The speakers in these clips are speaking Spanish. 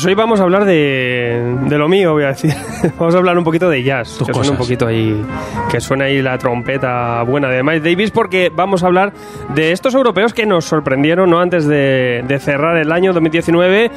Pues hoy vamos a hablar de, de lo mío, voy a decir. vamos a hablar un poquito de jazz, Tus que suena un cosas. poquito ahí, que suena ahí la trompeta buena de Miles Davis, porque vamos a hablar de estos europeos que nos sorprendieron, ¿no? Antes de, de cerrar el año 2019.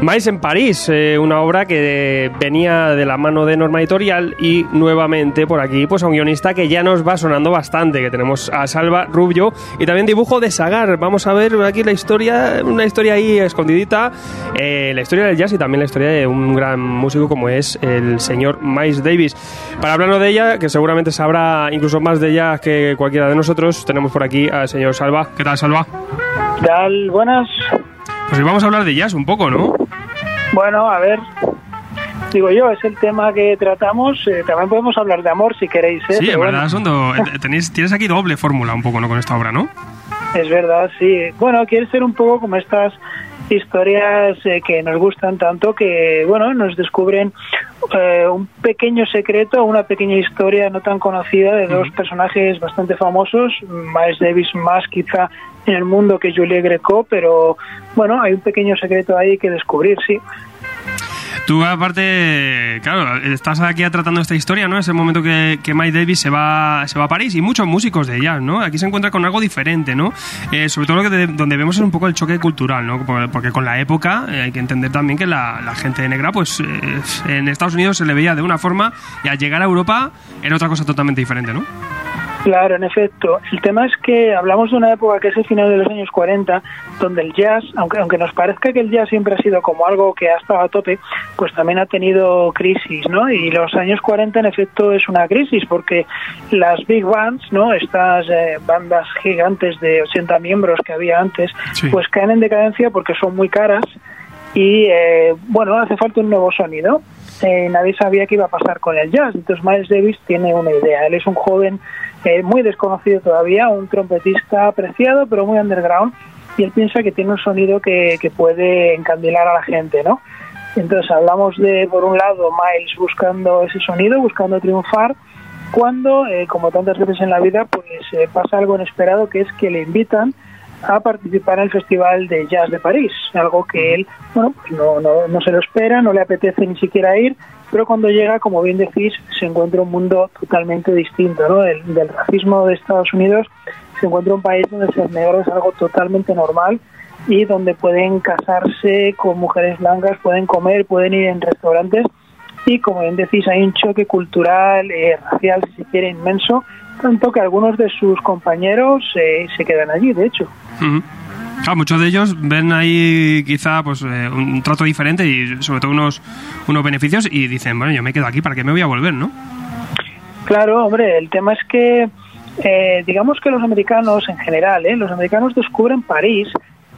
Miles en París, eh, una obra que venía de la mano de Norma Editorial y nuevamente por aquí, pues a un guionista que ya nos va sonando bastante, que tenemos a Salva Rubio y también dibujo de Sagar. Vamos a ver aquí la historia, una historia ahí escondidita, eh, la historia del jazz y también la historia de un gran músico como es el señor Miles Davis. Para hablarnos de ella, que seguramente sabrá incluso más de ella que cualquiera de nosotros, tenemos por aquí al señor Salva. ¿Qué tal, Salva? ¿Qué tal? Buenas. Pues hoy vamos a hablar de jazz un poco, ¿no? Bueno, a ver. Digo yo, es el tema que tratamos. eh, también podemos hablar de amor si queréis. ¿eh? Sí, bueno, verdad son do- eh, tenéis, tienes aquí doble fórmula un poco, ¿no? Con esta obra, ¿no? Es verdad, sí. Bueno, quiere ser un poco como estas historias eh, que nos gustan tanto que, bueno, nos descubren eh, un pequeño secreto, una pequeña historia no tan conocida de dos personajes bastante famosos, Miles Davis más quizá en el mundo que Julie Greco, pero bueno, hay un pequeño secreto ahí que descubrir, sí. Tú, aparte, claro, estás aquí tratando esta historia, ¿no? Es el momento que, que Mike Davis se va, se va a París y muchos músicos de jazz, ¿no? Aquí se encuentra con algo diferente, ¿no? Eh, sobre todo lo que de- donde vemos es un poco el choque cultural, ¿no? Porque, con la época eh, hay que entender también que la, la gente negra, pues eh, en Estados Unidos se le veía de una forma y al llegar a Europa era otra cosa totalmente diferente, ¿no? Claro, en efecto. El tema es que hablamos de una época que es el final de los años 40, donde el jazz, aunque, aunque nos parezca que el jazz siempre ha sido como algo que ha estado a tope, pues también ha tenido crisis, ¿no? Y los años 40 en efecto es una crisis porque las big bands, ¿no? Estas eh, bandas gigantes de 80 miembros que había antes, Sí. pues caen en decadencia porque son muy caras y eh, bueno, hace falta un nuevo sonido. Eh, nadie sabía qué iba a pasar con el jazz, entonces Miles Davis tiene una idea. Él es un joven eh, muy desconocido todavía, un trompetista apreciado pero muy underground y él piensa que tiene un sonido que, que puede encandilar a la gente, ¿no? Entonces hablamos de, por un lado, Miles buscando ese sonido, buscando triunfar, cuando, eh, como tantas veces en la vida, pues eh, pasa algo inesperado que es que le invitan a participar en el Festival de Jazz de París, algo que él, bueno, pues no, no, no se lo espera, no le apetece ni siquiera ir, pero cuando llega, como bien decís, se encuentra un mundo totalmente distinto, ¿no? Del, del racismo de Estados Unidos se encuentra un país donde ser negro es algo totalmente normal y donde pueden casarse con mujeres blancas, pueden comer, pueden ir en restaurantes y como bien decís hay un choque cultural, eh, racial, si se quiere, inmenso, tanto que algunos de sus compañeros eh, se quedan allí, de hecho. Claro, muchos de ellos ven ahí quizá pues eh, un trato diferente y sobre todo unos, unos beneficios y dicen, bueno, yo me quedo aquí, ¿para qué me voy a volver, no? Claro, hombre, el tema es que, eh, digamos que los americanos en general, ¿eh? los americanos descubren París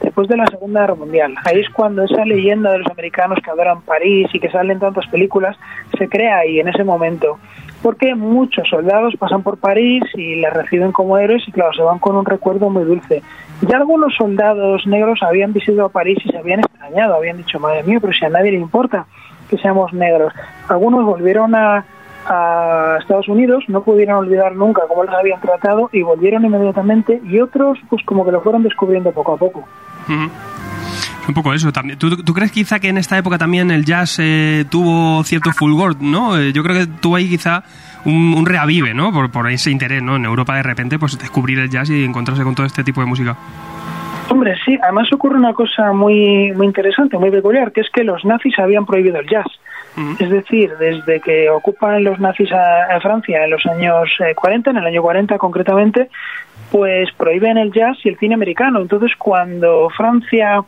después de la Segunda Guerra Mundial. Ahí es cuando esa leyenda de los americanos que adoran París y que salen tantas películas se crea ahí, en ese momento. Porque muchos soldados pasan por París y les reciben como héroes y claro, se van con un recuerdo muy dulce. Ya algunos soldados negros habían visitado París y se habían extrañado, habían dicho, madre mía, pero si a nadie le importa que seamos negros. Algunos volvieron a, Estados Unidos, no pudieron olvidar nunca cómo les habían tratado y volvieron inmediatamente y otros pues como que lo fueron descubriendo poco a poco. Un poco eso. También. ¿Tú, tú crees quizá que en esta época también el jazz eh, tuvo cierto fulgor, no? Eh, yo creo que tuvo ahí quizá un, un reavive, ¿no? Por, por ese interés, ¿no? En Europa de repente, pues descubrir el jazz y encontrarse con todo este tipo de música. Hombre, sí, además ocurre una cosa muy, muy interesante, muy peculiar, que es que los nazis habían prohibido el jazz. Es decir, desde que ocupan los nazis a, a Francia en los años eh, 40, en el año 40 concretamente, pues prohíben el jazz y el cine americano. Entonces, cuando Francia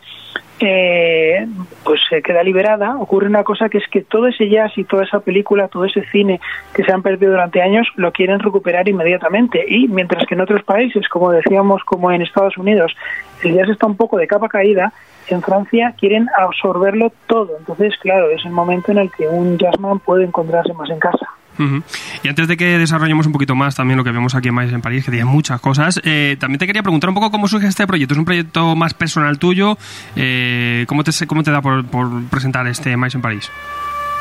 eh, pues se queda liberada, ocurre una cosa que es que todo ese jazz y toda esa película, todo ese cine que se han perdido durante años, lo quieren recuperar inmediatamente. Y mientras que en otros países, como decíamos, como en Estados Unidos, el jazz está un poco de capa caída, en Francia quieren absorberlo todo. Entonces, claro, es el momento en el que un jazzman puede encontrarse más en casa. Y antes de que desarrollemos un poquito más también lo que vemos aquí en Mais en París, que tiene muchas cosas, eh, también te quería preguntar un poco cómo surge este proyecto. ¿Es un proyecto más personal tuyo? Eh, ¿cómo, te, ¿Cómo te da por, por presentar este Mais en París?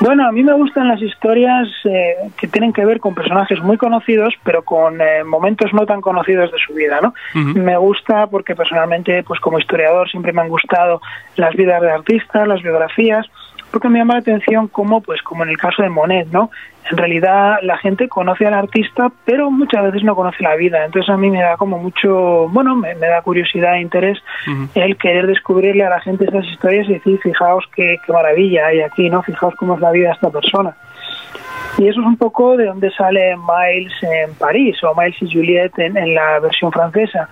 Bueno, a mí me gustan las historias eh, que tienen que ver con personajes muy conocidos, pero con eh, momentos no tan conocidos de su vida, ¿no? Me gusta porque personalmente, pues como historiador, siempre me han gustado las vidas de artistas, las biografías, porque me llama la atención cómo, pues como en el caso de Monet, ¿no? En realidad la gente conoce al artista, pero muchas veces no conoce la vida. Entonces a mí me da como mucho, bueno, me, me da curiosidad e interés el querer descubrirle a la gente estas historias y decir, fijaos qué, qué maravilla hay aquí, ¿no? Fijaos cómo es la vida de esta persona. Y eso es un poco de donde sale Miles en París o Miles y Juliet en, en la versión francesa.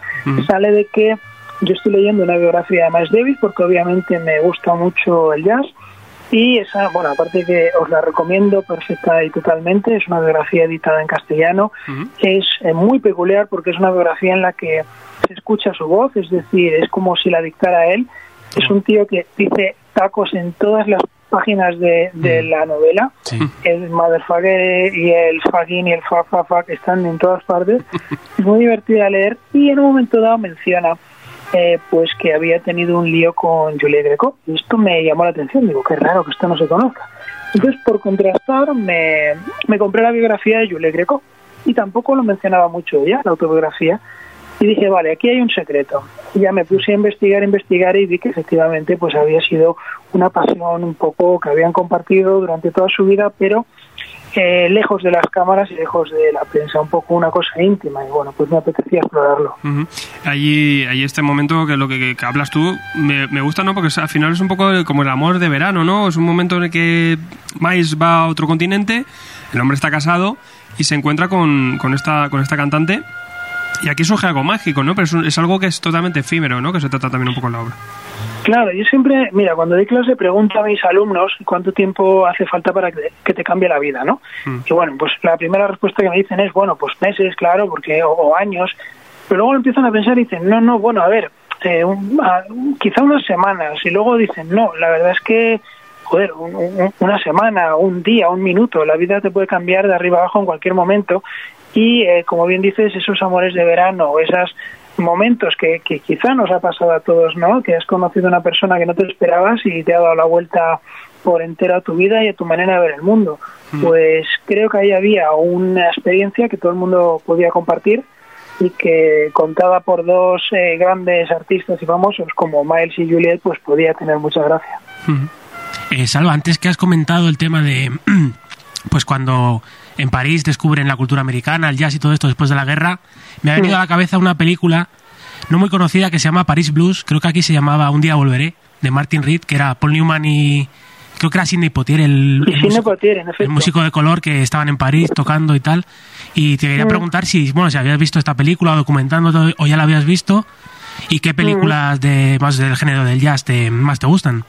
Sale de que yo estoy leyendo una biografía de Miles Davis porque obviamente me gusta mucho el jazz y esa, bueno, aparte que os la recomiendo perfecta y totalmente, es una biografía editada en castellano, es eh, muy peculiar porque es una biografía en la que se escucha su voz, es decir, es como si la dictara él. Es un tío que dice tacos en todas las páginas de, de la novela. Sí. El motherfucker y el fucking y el fuck, fuck, fuck están en todas partes. Es muy divertida leer y en un momento dado menciona eh, pues que había tenido un lío con Julie Greco. Y esto me llamó la atención. Digo, qué raro que esto no se conozca. Entonces, por contrastar, me, me compré la biografía de Julie Greco y tampoco lo mencionaba mucho ella, la autobiografía. Y dije, vale, aquí hay un secreto. Y ya me puse a investigar, investigar y vi que efectivamente pues había sido una pasión un poco que habían compartido durante toda su vida, pero eh, lejos de las cámaras y lejos de la prensa, un poco una cosa íntima. Y bueno, pues me apetecía explorarlo. Ujú. Allí, allí este momento que lo que, hablas tú me, me gusta, ¿no? Porque al final es un poco como el amor de verano, ¿no? Es un momento en el que Miles va a otro continente, el hombre está casado y se encuentra con, con esta, con esta cantante. Y aquí surge algo mágico, ¿no? Pero es, un- es algo que es totalmente efímero, ¿no? Que se trata también un poco en la obra. Claro, yo siempre, mira, cuando doy clase pregunto a mis alumnos cuánto tiempo hace falta para que, te cambie la vida, ¿no? Mm. Y bueno, pues la primera respuesta que me dicen es, bueno, pues meses, claro, porque o, o años, pero luego empiezan a pensar y dicen, no, no, bueno, a ver, eh, un- a- quizá unas semanas, y luego dicen, no, la verdad es que, joder, un- un- una semana, un día, un minuto, la vida te puede cambiar de arriba abajo en cualquier momento, y eh, como bien dices, esos amores de verano, o esos momentos que, que quizá nos ha pasado a todos, ¿no? Que has conocido a una persona que no te esperabas y te ha dado la vuelta por entera a tu vida y a tu manera de ver el mundo. Pues creo que ahí había una experiencia que todo el mundo podía compartir y que contada por dos eh, grandes artistas y famosos como Miles y Juliet, pues podía tener mucha gracia. Eh, Salva, antes que has comentado el tema de, pues cuando en París descubren la cultura americana, el jazz y todo esto después de la guerra, me ha venido a la cabeza una película no muy conocida que se llama Paris Blues, creo que aquí se llamaba Un día volveré, de Martin Reed, que era Paul Newman y creo que era Sidney Poitier, el, músico, el de color que estaban en París tocando y tal. Y te quería Mm. preguntar si, bueno, si habías visto esta película o documentando o ya la habías visto y qué películas de más del género del jazz te, más te gustan.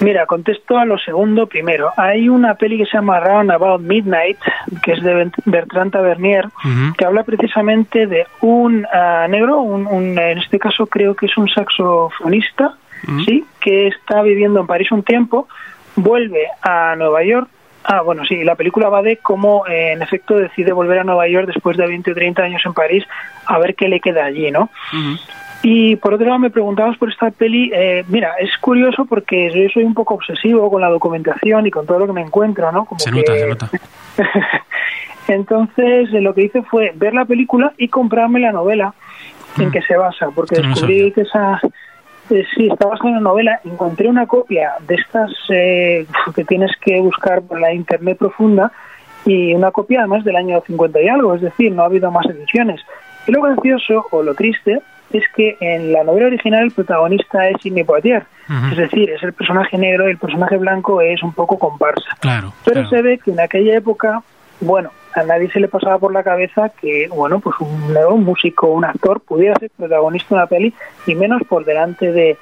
Mira, contesto a lo segundo primero. Hay una peli que se llama Round About Midnight, que es de Bertrand Tavernier, que habla precisamente de un ah, negro, un, un- en este caso creo que es un saxofonista, sí, que está viviendo en París un tiempo, vuelve a Nueva York. Ah, bueno, sí, la película va de cómo eh, en efecto decide volver a Nueva York después de 20 o 30 años en París a ver qué le queda allí, ¿no? Y por otro lado me preguntabas por esta peli, eh, mira, es curioso porque yo soy un poco obsesivo con la documentación y con todo lo que me encuentro, ¿no? Como Se que- nota, se nota. Entonces eh, lo que hice fue ver la película y comprarme la novela en que se basa, porque no descubrí que esa... eh, sí, está basada en una novela. Encontré una copia de estas eh, que tienes que buscar por la internet profunda y una copia además del año 50 y algo, es decir, no ha habido más ediciones. Y lo gracioso o lo triste es que en la novela original el protagonista es Sidney Poitier, es decir, es el personaje negro y el personaje blanco es un poco comparsa. Claro. Pero claro. se ve que en aquella época, bueno, a nadie se le pasaba por la cabeza que, bueno, pues un, un músico, un actor pudiera ser protagonista de una peli y menos por delante de,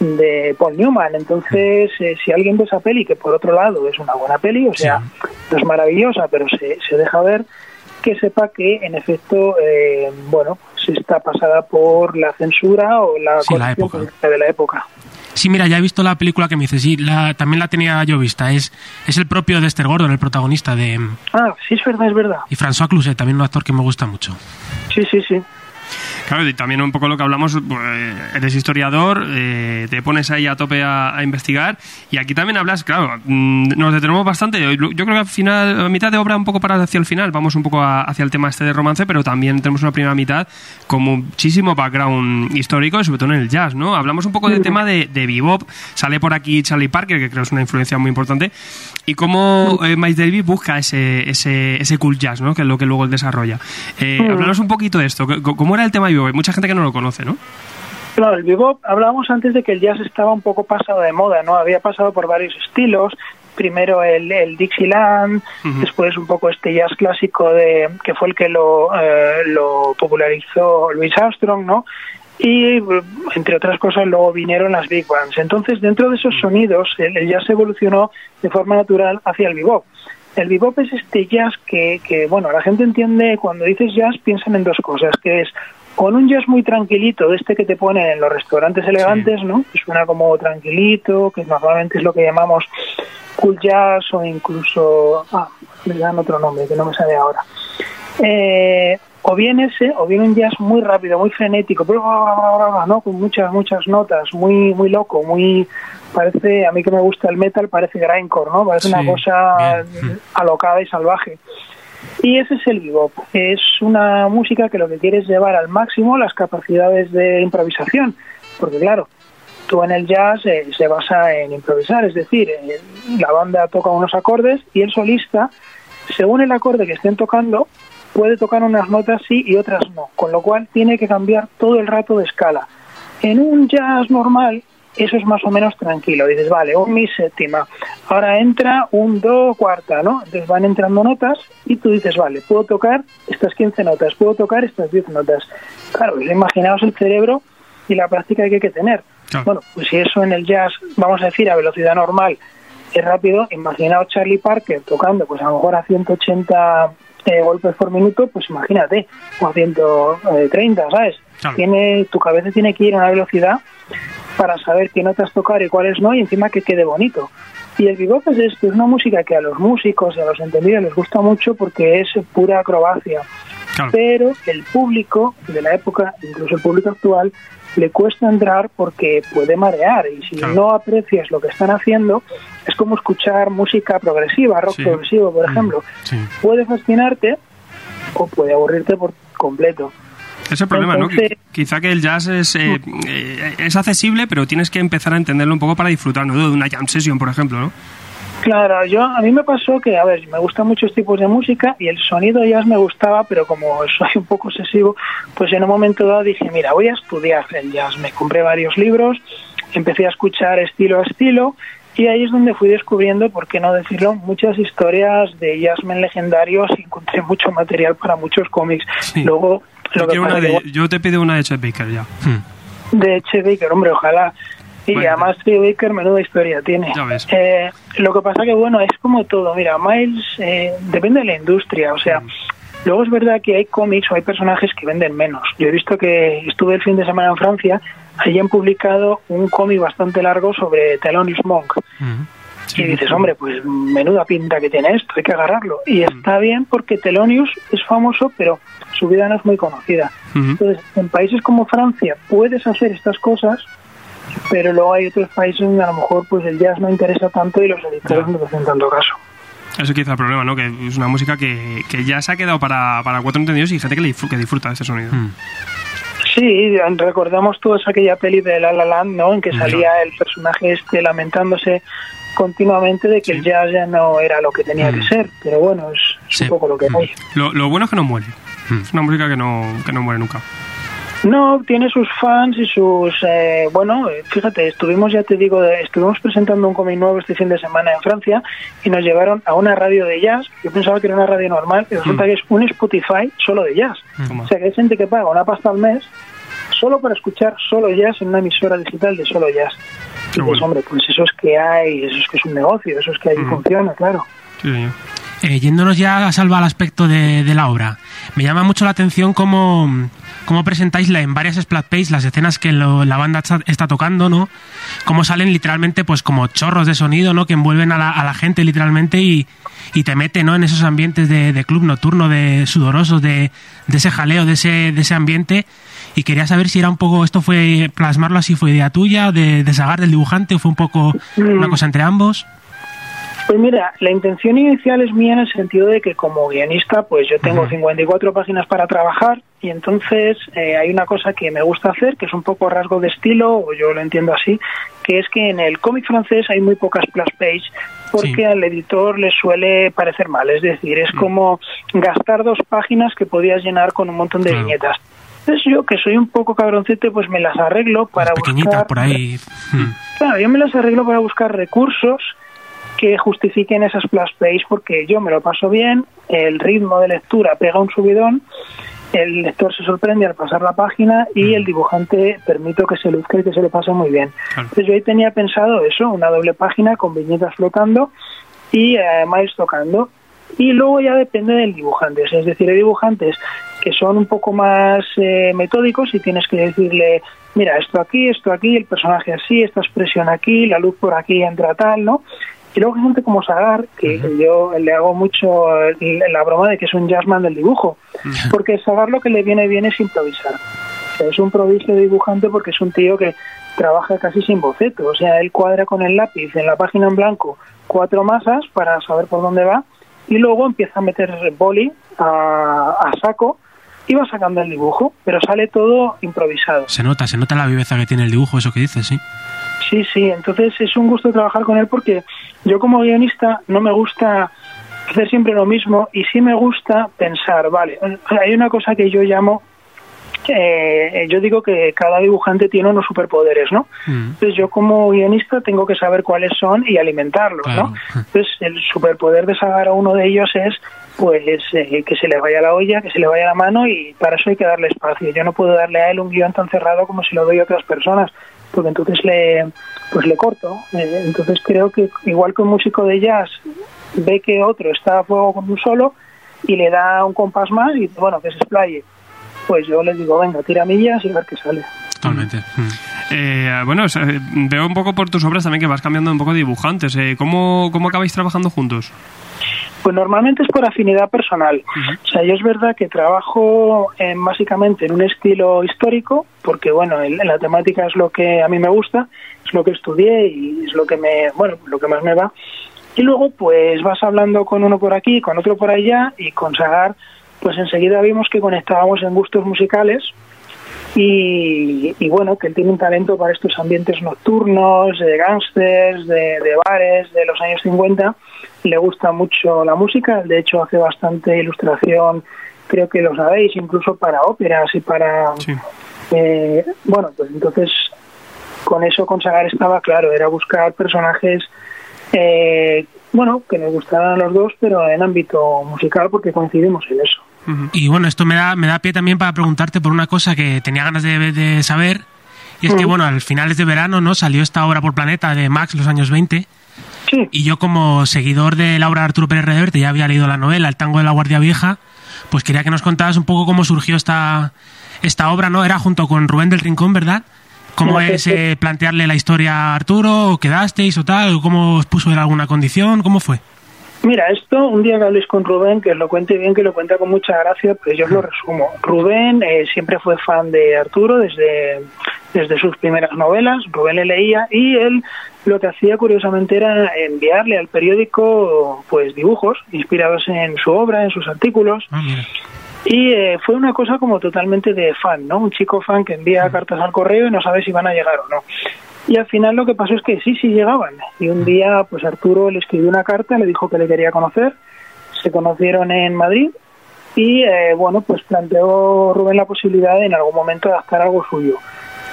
de Paul Newman. Entonces, eh, si alguien ve esa peli, que por otro lado es una buena peli, o sea, no es maravillosa, pero se, se deja ver, que sepa que en efecto, eh, bueno, se está pasada por la censura o la Sí, la corrección época. política de la época. Sí, mira, ya he visto la película que me dices, sí, la, también la tenía yo vista. Es, es el propio Dexter Gordon, el protagonista de... Ah, sí, es verdad, es verdad. Y François Cluzet, también un actor que me gusta mucho. Sí, sí, sí. Claro, y también un poco lo que hablamos, pues, eres historiador, eh, te pones ahí a tope a, a investigar y aquí también hablas, claro, mm, nos detenemos bastante. Yo creo que al final, a mitad de obra un poco para hacia el final, vamos un poco a- hacia el tema este de romance, pero también tenemos una primera mitad con muchísimo background histórico y sobre todo en el jazz, ¿no? Hablamos un poco del tema de, de bebop, sale por aquí Charlie Parker, que creo es una influencia muy importante, y cómo eh, Miles Davis busca ese, ese, ese cool jazz, ¿no? Que es lo que luego él desarrolla. Eh, Háblanos un poquito de esto, c- ¿cómo era el tema de bebop? Hay mucha gente que no lo conoce, ¿no? Claro, el bebop, hablábamos antes de que el jazz estaba un poco pasado de moda, ¿no? Había pasado por varios estilos, primero el, el Dixieland, Ujú. después un poco este jazz clásico de que fue el que lo, eh, lo popularizó Louis Armstrong, ¿no? Y entre otras cosas luego vinieron las big bands. Entonces, dentro de esos sonidos, el, el jazz evolucionó de forma natural hacia el bebop. El bebop es este jazz que, que, bueno, la gente entiende, cuando dices jazz piensan en dos cosas, que es con un jazz muy tranquilito, de este que te ponen en los restaurantes elegantes, ¿no? Que suena como tranquilito, que normalmente es lo que llamamos cool jazz o incluso, ah, le dan otro nombre que no me sale ahora. Eh, o bien ese, o bien un jazz muy rápido, muy frenético, bla, ¿no? Con muchas, muchas notas, muy, muy loco, muy, parece, a mí que me gusta el metal, parece grindcore, ¿no? Parece Sí, una cosa bien. alocada y salvaje. Y ese es el bebop. Es una música que lo que quiere es llevar al máximo las capacidades de improvisación. Porque claro, tú en el jazz eh, se basa en improvisar, es decir, eh, la banda toca unos acordes y el solista, según el acorde que estén tocando, puede tocar unas notas sí y otras no, con lo cual tiene que cambiar todo el rato de escala. En un jazz normal, eso es más o menos tranquilo. Dices, vale, un mi séptima, ahora entra un do cuarta, ¿no? Entonces van entrando notas y tú dices, vale, puedo tocar estas 15 notas, puedo tocar estas 10 notas. Claro, pues imaginaos el cerebro y la práctica que hay que tener. Claro. Bueno, pues si eso en el jazz, vamos a decir, a velocidad normal es rápido, imaginaos Charlie Parker tocando, pues a lo mejor a 180 eh, golpes por minuto, pues imagínate, o a 130, ¿sabes? Claro. Tiene, tu cabeza tiene que ir a una velocidad para saber qué notas tocar y cuáles no, y encima que quede bonito. Y el bebop es esto, es una música que a los músicos y a los entendidos les gusta mucho porque es pura acrobacia. Claro. Pero el público de la época, incluso el público actual, le cuesta entrar porque puede marear y si Claro. no aprecias lo que están haciendo, es como escuchar música progresiva, rock Sí. progresivo, por Mm, ejemplo. Sí. Puede fascinarte o puede aburrirte por completo. Es el problema, ¿no? Entonces- Quizá que el jazz es, eh, eh, es accesible, pero tienes que empezar a entenderlo un poco para disfrutar, ¿no? De una jam session, por ejemplo, ¿no? Claro, yo a mí me pasó que, a ver, me gustan muchos tipos de música y el sonido jazz me gustaba, pero como soy un poco obsesivo, pues en un momento dado dije, mira, voy a estudiar el jazz. Me compré varios libros, empecé a escuchar estilo a estilo y ahí es donde fui descubriendo, por qué no decirlo, muchas historias de jazzmen legendarios y encontré mucho material para muchos cómics. Sí. Luego, Yo, que una que, te pido una de Chet Baker ya. Hmm. de Chet Baker, hombre, ojalá. Y Bueno. además Chet Baker, menuda historia tiene. Eh, lo que pasa que, bueno, es como todo. Mira, Miles eh, depende de la industria. O sea, luego es verdad que hay cómics o hay personajes que venden menos. Yo he visto que estuve el fin de semana en Francia, allí han publicado un cómic bastante largo sobre Thelonious Monk. Hmm. y dices, hombre, pues menuda pinta que tiene esto, hay que agarrarlo. Y está bien porque Thelonious es famoso, pero su vida no es muy conocida. Ujú. Entonces, en países como Francia puedes hacer estas cosas, pero luego hay otros países donde a lo mejor pues el jazz no interesa tanto y los editores no te hacen tanto caso. Eso quizá el problema, ¿no? Que es una música que, que ya se ha quedado para, para cuatro entendidos y gente que, le que disfruta de ese sonido. Hmm. Sí, recordamos todos aquella peli de La La Land, ¿no? En que salía el personaje este lamentándose continuamente de que Sí. el jazz ya no era lo que tenía que ser. Pero bueno, es, es Sí. un poco lo que hay. Lo, lo bueno es que no muere. Hmm. Es una música que no, que no muere nunca. No, tiene sus fans y sus... eh, bueno, fíjate, estuvimos, ya te digo, estuvimos presentando un cómic nuevo este fin de semana en Francia y nos llevaron a una radio de jazz. Yo pensaba que era una radio normal y resulta Mm. que es un Spotify solo de jazz. Toma. O sea, que hay gente que paga una pasta al mes solo para escuchar solo jazz en una emisora digital de solo jazz. Qué y pues, hombre, pues eso es que hay, eso es que es un negocio, eso es que ahí Mm. funciona, claro. Sí, señor. Eh, yéndonos ya, Salva, al aspecto de, de la obra, me llama mucho la atención cómo, cómo presentáis la- en varias splat pages las escenas que lo- la banda está, está tocando, ¿no? Cómo salen literalmente pues como chorros de sonido, ¿no? Que envuelven a la, a la gente literalmente y, y te mete, ¿no? En esos ambientes de, de club nocturno, de sudorosos, de, de ese jaleo, de ese, de ese ambiente. Y quería saber si era un poco, esto fue, plasmarlo así, fue idea tuya, de, de Sagar, del dibujante, o fue un poco una Mm. cosa entre ambos. Pues mira, la intención inicial es mía en el sentido de que como guionista, pues yo tengo 54 páginas para trabajar y entonces eh, hay una cosa que me gusta hacer, que es un poco rasgo de estilo, o yo lo entiendo así, que es que en el cómic francés hay muy pocas splash page porque Sí. al editor le suele parecer mal, es decir, es como gastar dos páginas que podías llenar con un montón de Claro. viñetas. Entonces yo, que soy un poco cabroncete, pues me las arreglo para Las pequeñitas buscar... por ahí. Mm. Claro, yo me las arreglo para buscar recursos que justifiquen esas splash page porque yo me lo paso bien, el ritmo de lectura pega un subidón, el lector se sorprende al pasar la página y el dibujante permito que se luzca y que se le pase muy bien. Claro. Entonces yo ahí tenía pensado eso, una doble página con viñetas flotando y eh, Miles tocando. Y luego ya depende del dibujante, es decir, hay dibujantes que son un poco más eh, metódicos y tienes que decirle, mira, esto aquí, esto aquí, el personaje así, esta expresión aquí, la luz por aquí entra tal, ¿no? Y luego gente como Sagar, que yo le hago mucho la broma de que es un jazzman del dibujo, porque Sagar lo que le viene bien es improvisar. O sea, es un prodigio dibujante porque es un tío que trabaja casi sin boceto, o sea, él cuadra con el lápiz en la página en blanco cuatro masas para saber por dónde va y luego empieza a meter boli a, a saco y va sacando el dibujo, pero sale todo improvisado. Se nota, se nota la viveza que tiene el dibujo, eso que dices, sí. Sí, sí, entonces es un gusto trabajar con él porque yo como guionista no me gusta hacer siempre lo mismo y sí me gusta pensar, vale, hay una cosa que yo llamo, eh, yo digo que cada dibujante tiene unos superpoderes, ¿no? Mm. Entonces yo como guionista tengo que saber cuáles son y alimentarlos, Claro. ¿no? Entonces el superpoder de Sagar a uno de ellos es pues eh, que se le vaya la olla, que se le vaya la mano y para eso hay que darle espacio. Yo no puedo darle a él un guion tan cerrado como si lo doy a otras personas, porque entonces le pues le corto. Eh, entonces creo que igual que un músico de jazz ve que otro está a fuego con un solo y le da un compás más y bueno, que se explaye. Pues yo les digo, venga, tira millas y a ver qué sale. Totalmente. Eh, bueno, eh, veo un poco por tus obras también que vas cambiando un poco de dibujantes. Eh, ¿cómo, ¿Cómo acabáis trabajando juntos? Pues normalmente es por afinidad personal. O sea, yo es verdad que trabajo en, básicamente en un estilo histórico, porque bueno, el- la temática es lo que a mí me gusta, es lo que estudié y es lo que me, bueno, lo que más me va. Y luego pues vas hablando con uno por aquí, con otro por allá y con Sagar, pues enseguida vimos que conectábamos en gustos musicales y, y bueno, que él tiene un talento para estos ambientes nocturnos, de gángsters, de, de bares de los años 50. Le gusta mucho la música, de hecho hace bastante ilustración, creo que lo sabéis, incluso para óperas y para... Sí. eh, bueno, pues entonces con eso con Sagar estaba claro, era buscar personajes, eh, bueno, que nos gustaran a los dos, pero en ámbito musical porque coincidimos en eso. Y bueno, esto me da, me da pie también para preguntarte por una cosa que tenía ganas de, de saber. Y es que, bueno, al finales de verano, ¿no? Salió esta obra por Planeta de Max, los años 20. Sí, Y yo, como seguidor de la obra de Arturo Pérez Reverte, ya había leído la novela El tango de la Guardia Vieja, pues quería que nos contaras un poco cómo surgió esta, esta obra, ¿no? Era junto con Rubén del Rincón, ¿verdad? ¿Cómo es eh, plantearle la historia a Arturo? ¿O quedasteis o tal? ¿O ¿Cómo os puso en alguna condición? ¿Cómo fue? Mira, esto un día que habléis con Rubén, que os lo cuente bien, que lo cuenta con mucha gracia, pues yo os lo resumo. Rubén eh, siempre fue fan de Arturo desde, desde sus primeras novelas, Rubén le leía y él lo que hacía curiosamente era enviarle al periódico pues dibujos inspirados en su obra, en sus artículos, Ah, y eh, fue una cosa como totalmente de fan, ¿no? Un chico fan que envía cartas al correo y no sabe si van a llegar o no. Y al final lo que pasó es que sí, sí llegaban. Y un día, pues Arturo le escribió una carta, le dijo que le quería conocer. Se conocieron en Madrid y, eh, bueno, pues planteó Rubén la posibilidad de en algún momento adaptar algo suyo.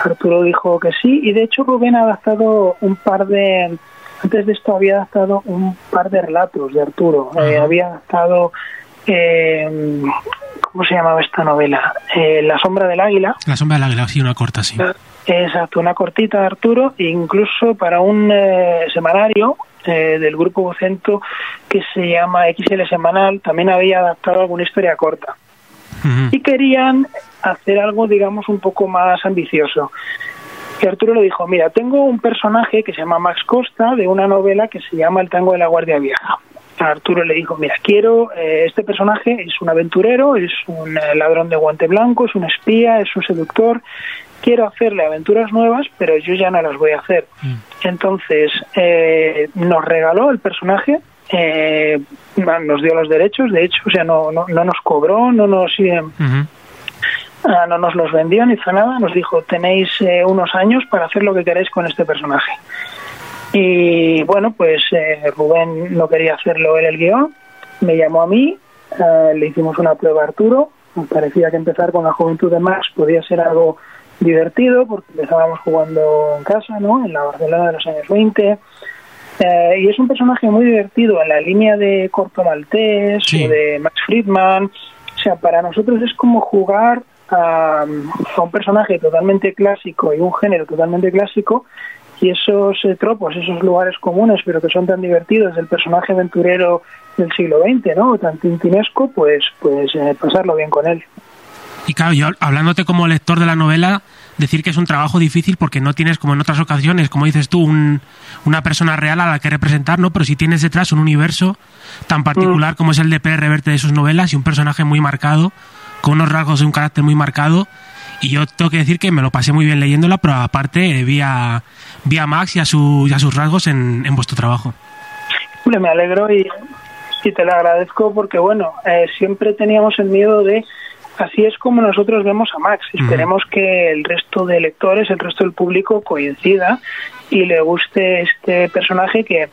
Arturo dijo que sí y de hecho Rubén ha adaptado un par de... Antes de esto había adaptado un par de relatos de Arturo. Eh, había adaptado eh, ¿cómo se llamaba esta novela? Eh, La sombra del águila. La sombra del águila, sí, una corta, sí. Exacto, una cortita de Arturo, e incluso para un eh, semanario eh, del grupo Vocento que se llama XL Semanal, también había adaptado alguna historia corta. Y querían hacer algo, digamos, un poco más ambicioso. Y Arturo le dijo, mira, tengo un personaje que se llama Max Costa de una novela que se llama El tango de la Guardia Vieja. Arturo le dijo, mira, quiero, eh, este personaje es un aventurero, es un eh, ladrón de guante blanco, es un espía, es un seductor, quiero hacerle aventuras nuevas, pero yo ya no las voy a hacer. Entonces, eh, nos regaló el personaje, eh, nos dio los derechos, de hecho, o sea, no, no, no nos cobró, no nos... eh. Ah, no nos los vendió ni hizo nada, nos dijo tenéis eh, unos años para hacer lo que queráis con este personaje. Y bueno, pues eh, Rubén no quería hacerlo él el guion, me llamó a mí, eh, le hicimos una prueba a Arturo, nos parecía que empezar con la juventud de Max podía ser algo divertido porque empezábamos jugando en casa, ¿no? En la Barcelona de los años 20. Eh, y es un personaje muy divertido en la línea de Corto Maltés Sí. o de Max Friedman. O sea, para nosotros es como jugar a, a un personaje totalmente clásico y un género totalmente clásico y esos eh, tropos, esos lugares comunes, pero que son tan divertidos del personaje aventurero del siglo XX, ¿no? Tan tintinesco, pues, pues eh, pasarlo bien con él. Y claro, yo hablándote como lector de la novela, decir que es un trabajo difícil porque no tienes, como en otras ocasiones, como dices tú, un- una persona real a la que representar, ¿no? Pero si tienes detrás un universo tan particular como es el de Pérez Reverte de sus novelas y un personaje muy marcado, con unos rasgos y un carácter muy marcado. Y yo tengo que decir que me lo pasé muy bien leyéndola, pero aparte eh, vi a, vi a Max y a, su, y a sus rasgos en, en vuestro trabajo. Me alegro y, y te lo agradezco porque, bueno, eh, siempre teníamos el miedo de, así es como nosotros vemos a Max. Esperemos que el resto de lectores, el resto del público coincida y le guste este personaje que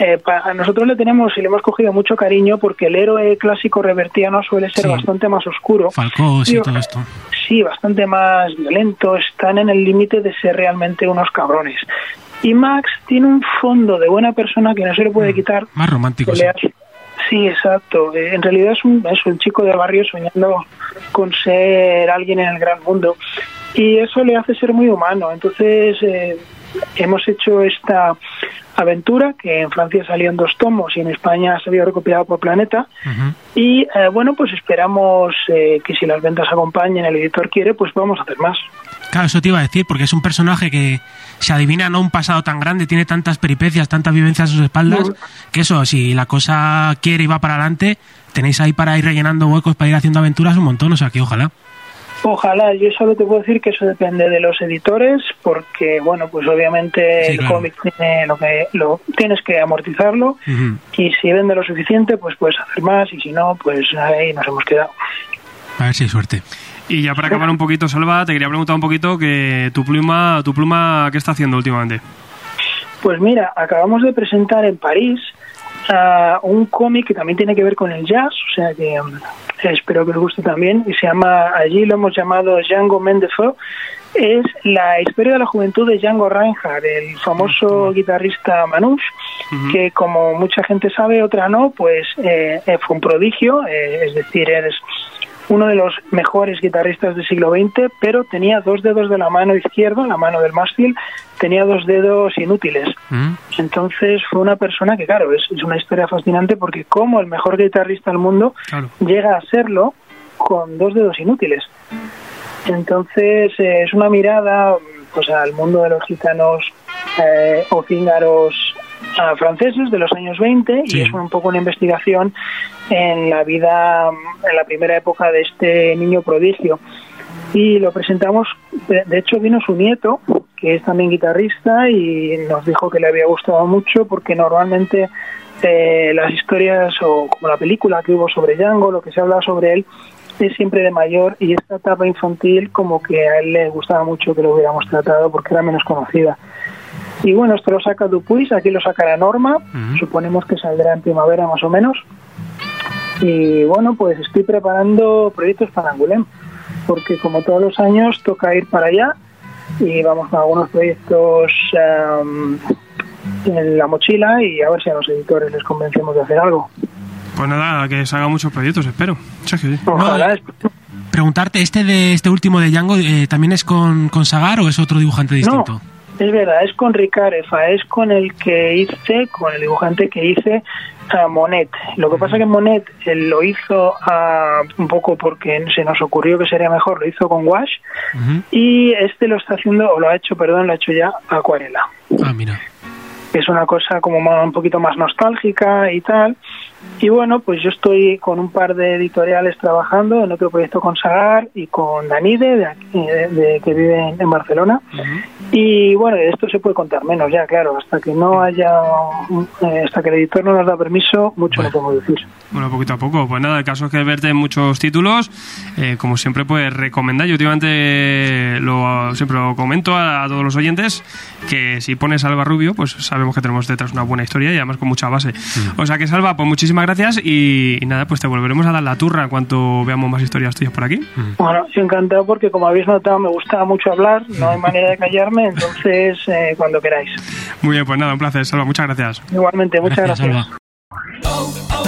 eh, a nosotros le tenemos y le hemos cogido mucho cariño porque el héroe clásico revertiano suele ser Sí. bastante más oscuro. Y todo esto. Sí, bastante más violento, están en el límite de ser realmente unos cabrones. Y Max tiene un fondo de buena persona que no se le puede quitar. Más romántico, que sí. le hace- Sí, exacto. Eh, En realidad es un, es un chico de barrio soñando con ser alguien en el gran mundo. Y eso le hace ser muy humano. Entonces eh, hemos hecho esta aventura que en Francia salió en dos tomos y en España se había recopilado por Planeta. Y eh, bueno, pues esperamos eh, que si las ventas acompañen, el editor quiere, pues vamos a hacer más. Claro, eso te iba a decir, porque es un personaje que se adivina no un pasado tan grande, tiene tantas peripecias, tantas vivencias a sus espaldas, que eso, si la cosa quiere y va para adelante, tenéis ahí para ir rellenando huecos, para ir haciendo aventuras un montón, o sea que ojalá. Ojalá, yo solo te puedo decir que eso depende de los editores, porque bueno, pues obviamente Sí, el claro. cómic tiene lo que lo tienes que amortizarlo y si vende lo suficiente, pues puedes hacer más y si no, pues ahí nos hemos quedado. A ver si hay suerte. Y ya para acabar un poquito, Salva, te quería preguntar un poquito que tu pluma, tu pluma, ¿qué está haciendo últimamente? Pues mira, acabamos de presentar en París ah, un cómic que también tiene que ver con el jazz, o sea que mm, espero que os guste también, y se llama, allí lo hemos llamado Django Mendefeu, es la historia de la juventud de Django Reinhardt, el famoso guitarrista Manouche, que como mucha gente sabe, otra no, pues eh, eh, fue un prodigio, eh, es decir, eres uno de los mejores guitarristas del siglo XX, pero tenía dos dedos de la mano izquierda, la mano del mástil, tenía dos dedos inútiles. Ujú. Entonces fue una persona que, claro, es, es una historia fascinante porque como el mejor guitarrista del mundo Claro. llega a serlo con dos dedos inútiles. Entonces eh, es una mirada pues al mundo de los gitanos eh, o cíngaros franceses de los años 20 Sí. y es un poco una investigación en la vida, en la primera época de este niño prodigio. Y lo presentamos, de, de hecho vino su nieto, que es también guitarrista, y nos dijo que le había gustado mucho porque normalmente eh, las historias o como la película que hubo sobre Django, lo que se habla sobre él, es siempre de mayor y esta etapa infantil como que a él le gustaba mucho que lo hubiéramos tratado porque era menos conocida. Y bueno, esto lo saca Dupuis, aquí lo sacará Norma, suponemos que saldrá en primavera más o menos. Y bueno, pues estoy preparando proyectos para Angulem, porque como todos los años toca ir para allá y vamos con algunos proyectos em, en la mochila y a ver si a los editores les convencemos de hacer algo. Pues nada, que salgan muchos proyectos, espero. Ojalá. Preguntarte, ¿este de este último de Django eh, también es con, con Sagar o es otro dibujante distinto? No, es verdad, es con Ricarefa, es con el que hice, con el dibujante que hice a Monet. Lo que pasa que Monet él lo hizo ah, un poco porque se nos ocurrió que sería mejor, lo hizo con wash y este lo está haciendo, o lo ha hecho, perdón, lo ha hecho ya acuarela. Ah, mira. es una cosa como más- un poquito más nostálgica y tal. Y bueno, pues yo estoy con un par de editoriales trabajando en otro proyecto con Sagar y con Danide, de, aquí- de- de- que vive en, en Barcelona. Y bueno, de esto se puede contar menos ya, claro, hasta que no haya, eh, hasta que el editor no nos da permiso, mucho no podemos decir. Bueno, poquito a poco. Pues nada, el caso es que verte en muchos títulos, eh, como siempre, pues recomendar. Yo últimamente lo, siempre lo comento a, a todos los oyentes que si pones Alba Rubio, pues sabemos que tenemos detrás una buena historia y además con mucha base. O sea que Salva, pues muchísimas gracias y, y nada, pues te volveremos a dar la turra en cuanto veamos más historias tuyas por aquí. Bueno, yo encantado porque como habéis notado me gusta mucho hablar, no hay manera de callarme, entonces eh, cuando queráis. Muy bien, pues nada, un placer, Salva, muchas gracias. Igualmente, muchas Gracias, gracias.